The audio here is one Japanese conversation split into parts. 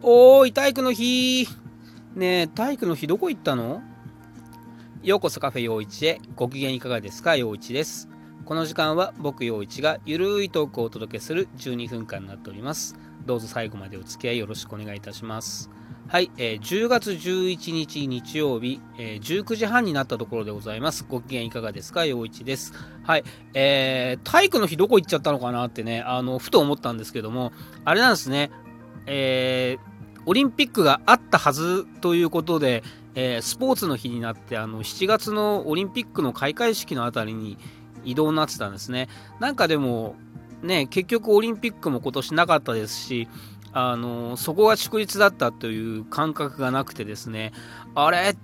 おーい、体育の日ねえ、体育の日どこ行ったの？ようこそカフェ陽一へ。ご機嫌いかがですか？陽一です。この時間は僕陽一がゆるいトークをお届けする12分間になっております。どうぞ最後までお付き合いよろしくお願いいたします。はい、えー、10月11日日曜日、えー、19時半になったところでございます。ご機嫌いかがですか？陽一です。はい、えー、体育の日どこ行っちゃったのかなってね、あの、ふと思ったんですけども、あれなんですね、えー、オリンピックがあったはずということで、えー、スポーツの日になってあの7月のオリンピックの開会式のあたりに移動になってたんですね。なんかでも、ね、結局オリンピックも今年なかったですし、あのそこが祝日だったという感覚がなくてですね、あれ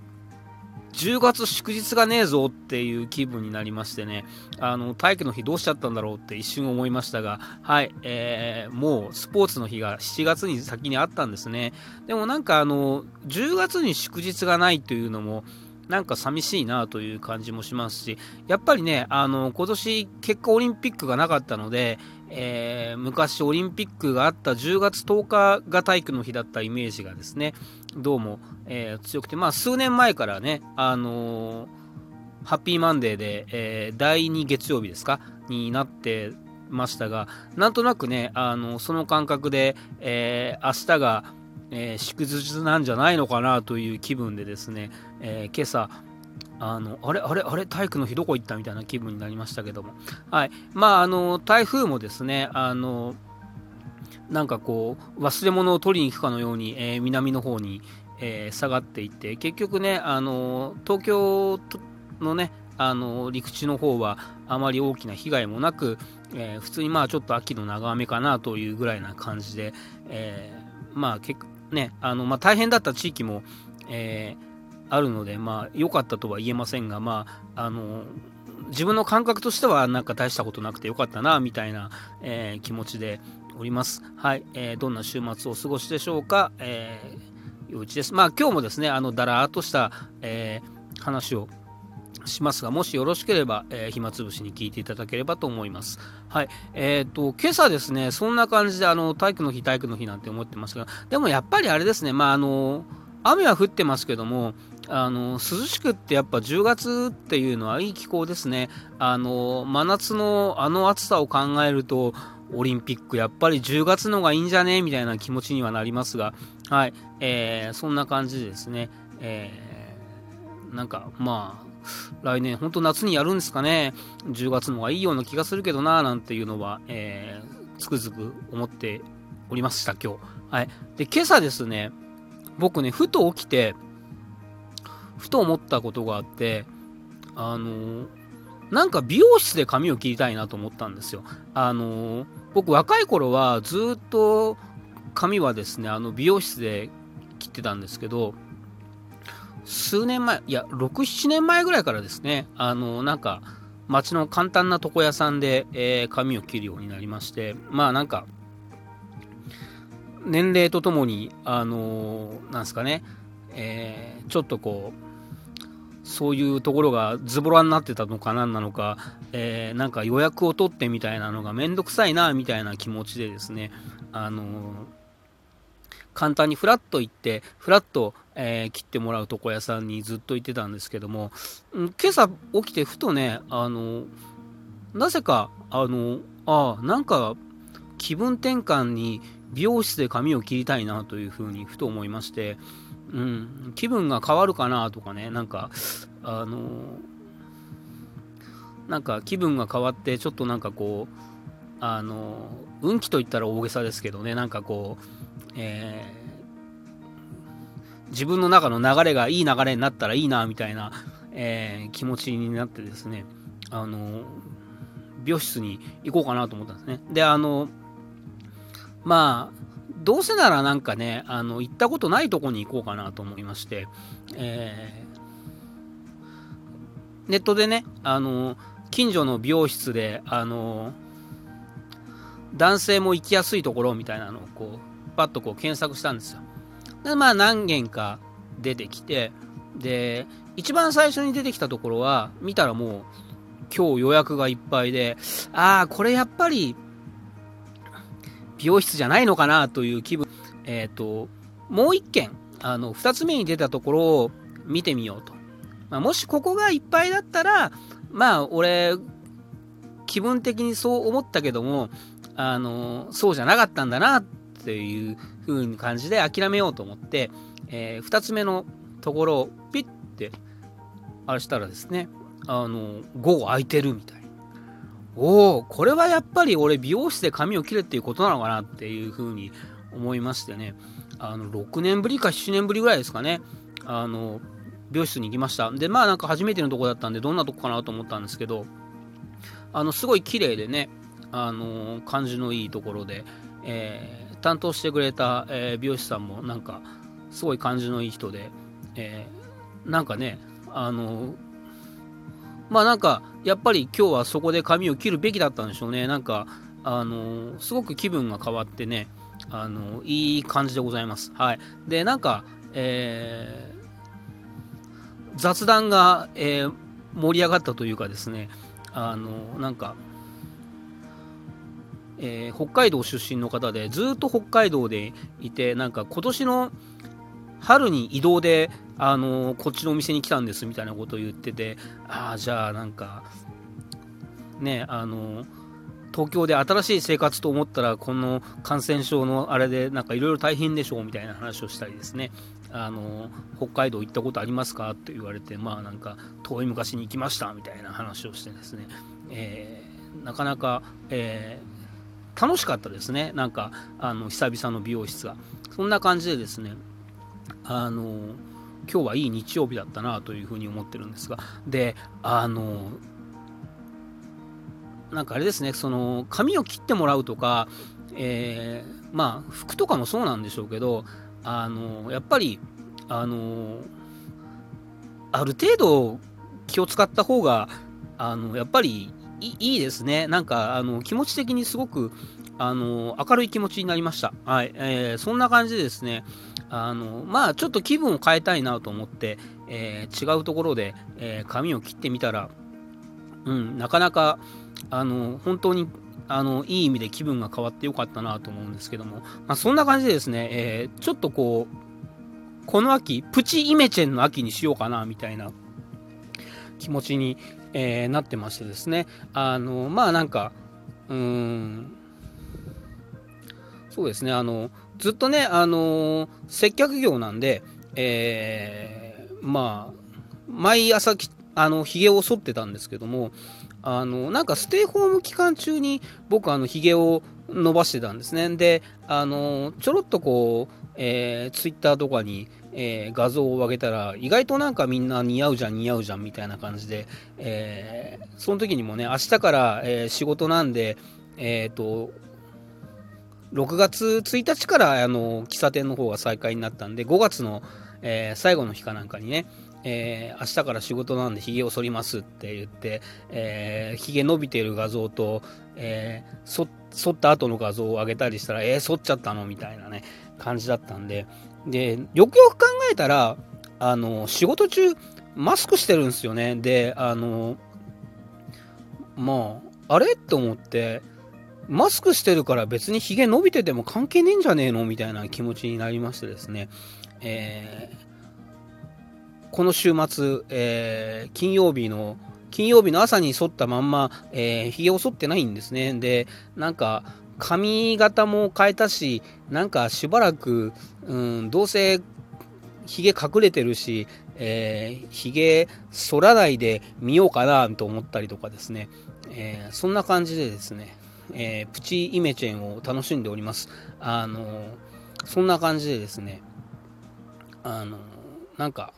10月祝日がねえぞっていう気分になりましてね、あの、体育の日どうしちゃったんだろうって一瞬思いましたが、はい、えー、もうスポーツの日が7月に先にあったんですね。でもなんかあの、10月に祝日がないというのも、なんか寂しいなという感じもしますし、やっぱりね、あの、今年結果オリンピックがなかったので、えー、昔オリンピックがあった10月10日が体育の日だったイメージがですね、どうも、えー、強くて、まあ数年前からね、あのー、ハッピーマンデーで、え、第2月曜日ですかになってましたが、なんとなくね、あのその感覚で、えー、明日が、えー、祝日なんじゃないのかなという気分でですね、えー、今朝、あのあれあれあれ体育の日どこ行ったみたいな気分になりましたけども、はい。まあ、あの台風もですねあのなんかこう忘れ物を取りに行くかのように、えー、南の方に、えー、下がっていって結局ねあの東京のねあの陸地の方はあまり大きな被害もなく、えー、普通にまあちょっと秋の長雨かなというぐらいな感じで、えまあ結ねあのまあ、大変だった地域も、えーあるので、まあ、良かったとは言えませんが、まあ、あの、自分の感覚としては、なんか大したことなくてよかったな、みたいな、えー、気持ちでおります。はい、えー、どんな週末をお過ごしでしょうか、えー、ようちです。まあ、今日もですね、あの、だらーっとした、えー、話をしますが、もしよろしければ、えー、暇つぶしに聞いていただければと思います。はい。えっ、ー、と、今朝ですね、そんな感じで、あの、体育の日、体育の日なんて思ってますが、でもやっぱりあれですね、まあ、あの、雨は降ってますけども、あの涼しくってやっぱ10月っていうのはいい気候ですね。あの真夏のあの暑さを考えるとオリンピックやっぱり10月のがいいんじゃね？みたいな気持ちにはなりますが、はい、えー、そんな感じですね。えー、なんかまあ来年本当夏にやるんですかね。10月のがいいような気がするけどななんていうのは、えー、つくづく思っておりました今日。はい。で今朝ですね僕ねふと起きてふと思ったことがあって、あのなんか美容室で髪を切りたいなと思ったんですよ。あの僕若い頃はずっと髪はですね、あの美容室で切ってたんですけど、数年前、いや、6、7年前ぐらいからですね、あのなんか、街の簡単な床屋さんで、えー、髪を切るようになりまして、まあなんか、年齢とともに、あのー、なんですかね、えー、ちょっとこう、そういうところがズボラになってたのかなんなのか、えー、なんか予約を取ってみたいなのがめんどくさいなみたいな気持ちでですね、あのー、簡単にフラッと行って、フラッと、えー、切ってもらう床屋さんにずっと行ってたんですけども、今朝起きてふとね、あのなぜか、あのあなんか気分転換に美容室で髪を切りたいなというふうにふと思いまして、うん、気分が変わるかなとかね、なんか、あのなんか気分が変わって、ちょっとなんかこう、あの運気といったら大げさですけどね、なんかこう、えー、自分の中の流れがいい流れになったらいいな、みたいな、えー、気持ちになってですね、あの美容室に行こうかなと思ったんですね。で、あの、まあ、どうせならなんかね、あの、行ったことないとこに行こうかなと思いまして、えー、ネットでね、あの、近所の美容室で、あの、男性も行きやすいところみたいなのをこう、パッとこう検索したんですよ。で、まあ何軒か出てきて、で、一番最初に出てきたところは、見たらもう、今日予約がいっぱいで、ああ、これやっぱり美容室じゃないのかなという気分、えっ、ー、と、もう一件、あの、二つ目に出たところを見てみようと。まあ、もしここがいっぱいだったら、まあ、俺、気分的にそう思ったけども、あの、そうじゃなかったんだなっていう風に感じで諦めようと思って、えー、2つ目のところをピッてあれしたらですね、あの、午後空いてるみたい。おお、これはやっぱり俺美容室で髪を切れっていうことなのかなっていう風に思いましてね、あの、6年ぶりか7年ぶりぐらいですかね、あの、美容室に行きました。で、まあなんか初めてのとこだったんで、どんなとこかなと思ったんですけど、あの、すごい綺麗でね、あの、感じのいいところで、え、担当してくれた、えー、美容師さんもなんか、すごい感じのいい人で、えー、なんかね、あの、まあなんか、やっぱり今日はそこで髪を切るべきだったんでしょうね。なんか、あの、すごく気分が変わってね、あの、いい感じでございます。はい。で、なんか、えー、雑談が、えー、盛り上がったというかですね、あの、なんか、えー、北海道出身の方で、ずっと北海道でいて、なんか今年の春に移動で、あのこっちのお店に来たんですみたいなことを言ってて、ああ、じゃあなんか、ね、あの東京で新しい生活と思ったら、この感染症のあれで、なんかいろいろ大変でしょうみたいな話をしたりですね、あの北海道行ったことありますかって言われて、まあなんか遠い昔に行きましたみたいな話をしてですね、えー、なかなか、えー、楽しかったですね、なんかあの久々の美容室が。そんな感じでですね、あの今日はいい日曜日だったなというふうに思ってるんですが、で、あのなんかあれですね、その髪を切ってもらうとか、えー、まあ服とかもそうなんでしょうけど、あのやっぱり、あのある程度気を使った方が、あのやっぱりいいですね。なんかあの気持ち的にすごくあの明るい気持ちになりました。はい、えー、そんな感じでですね、あのまあちょっと気分を変えたいなと思って、えー、違うところで、えー、髪を切ってみたら、うん、なかなかあの本当にあのいい意味で気分が変わってよかったなと思うんですけども、まあ、そんな感じでですね、えー、ちょっとこうこの秋プチイメチェンの秋にしようかなみたいな気持ちに、えー、なってましてですね。あのまあなんかうん。そうですね。あのずっとねあの接客業なんで、えー、まあ毎朝きあの髭を剃ってたんですけどもあのなんかステイホーム期間中に僕あのひげを伸ばしてたんですね。であのちょろっとこう、えー、ツイッターとかに、えー、画像を上げたら意外となんかみんな似合うじゃん似合うじゃんみたいな感じで、えー、その時にもね明日から、えー、仕事なんでえっ、と6月1日からあの喫茶店の方が再開になったんで5月の、え、最後の日かなんかにねえー、明日から仕事なんで髭を剃りますって言って、えー、髭伸びてる画像と、えー、剃った後の画像を上げたりしたら、えー、剃っちゃったのみたいなね、感じだったんで、で、よくよく考えたら、あの、仕事中、マスクしてるんですよね。で、あの、まあ、あれ？と思って、マスクしてるから別に髭伸びてても関係ねえんじゃねえの？みたいな気持ちになりましてですね、えーこの週末、えー、金曜日の金曜日の朝に剃ったまんま、えー、髭を剃ってないんですね。で、なんか、髪型も変えたし、なんかしばらく、うん、どうせ髭隠れてるし、えー、髭剃らないで見ようかなと思ったりとかですね、えー、そんな感じでですね、えー、プチイメチェンを楽しんでおります。あのそんな感じでですね、あのなんか、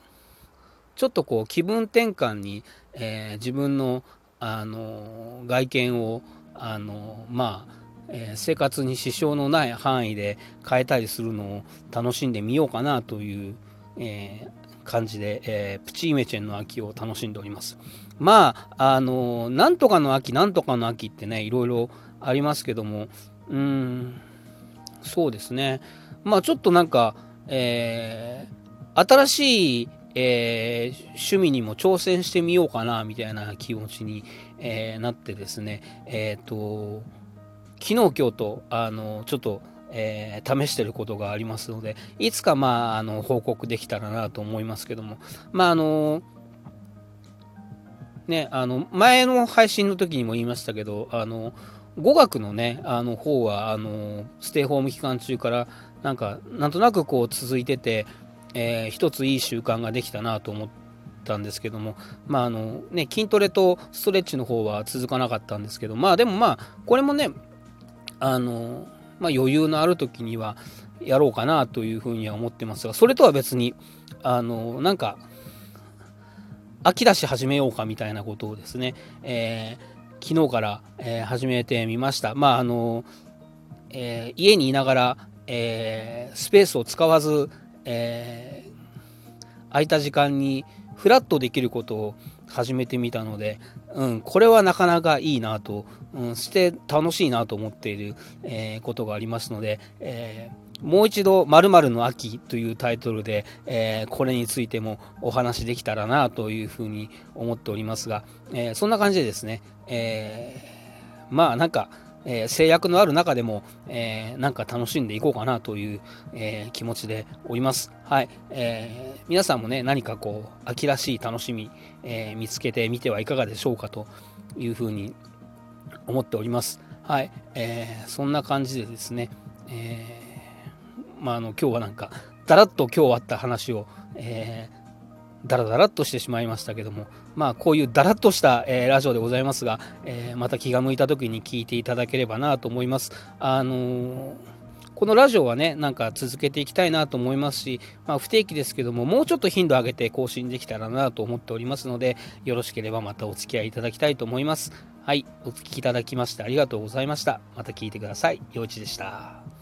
ちょっとこう気分転換に、えー、自分のあの外見をあのまあ、えー、生活に支障のない範囲で変えたりするのを楽しんでみようかなという、えー、感じで、えプチイメチェンの秋を楽しんでおります。まあ、あのなんとかの秋、なんとかの秋ってね、いろいろありますけども、うん、そうですね。まあちょっとなんか、え、新しいえー、趣味にも挑戦してみようかなみたいな気持ちに、えー、なってですね、えっ、ー、と昨日今日とあのちょっとえー、試してることがありますので、いつかまあ、あの、報告できたらなと思いますけども、まあ、あの、ね、あの、前の配信の時にも言いましたけど、あの、語学のね、あの方は、あの、ステイホーム期間中から、なんか、なんとなくこう続いてて、えー、一ついい習慣ができたなと思ったんですけども、まああのね、筋トレとストレッチの方は続かなかったんですけど、まあでもまあ、これもね、あの、まあ、余裕のある時にはやろうかなというふうには思ってますが、それとは別に、あの、なんか、秋だし始めようかみたいなことをですね、えー、昨日から、えー、始めてみました。まあ、あの、えー、家にいながら、えスペースを使わず、え空いた時間にフラッとできることを始めてみたので、うん、これはなかなかいいなと、うん、して楽しいなと思っている、えー、ことがありますので、えー、もう一度〇〇の秋というタイトルで、えー、これについてもお話できたらなというふうに思っておりますが、えそんな感じでですね、えまあなんか、えー、制約のある中でも、えー、なんか楽しんでいこうかなという、えー、気持ちでおります。はい。えー、皆さんもね、何かこう、秋らしい楽しみ、え、見つけてみてはいかがでしょうかというふうに思っております。はい。えー、そんな感じでですね、えー、まあ、あの、今日はなんか、だらっと今日あった話を、えー、ダラダラっとしてしまいましたけども、まあ、こういうダラッとした、えー、ラジオでございますが、えー、また気が向いた時に聞いていただければなと思います。あのー、このラジオはね、なんか続けていきたいなと思いますし、まあ、不定期ですけども、もうちょっと頻度上げて更新できたらなと思っておりますので、よろしければまたお付き合いいただきたいと思います。はい、お聞きいただきましてありがとうございました。また聞いてください。陽一でした。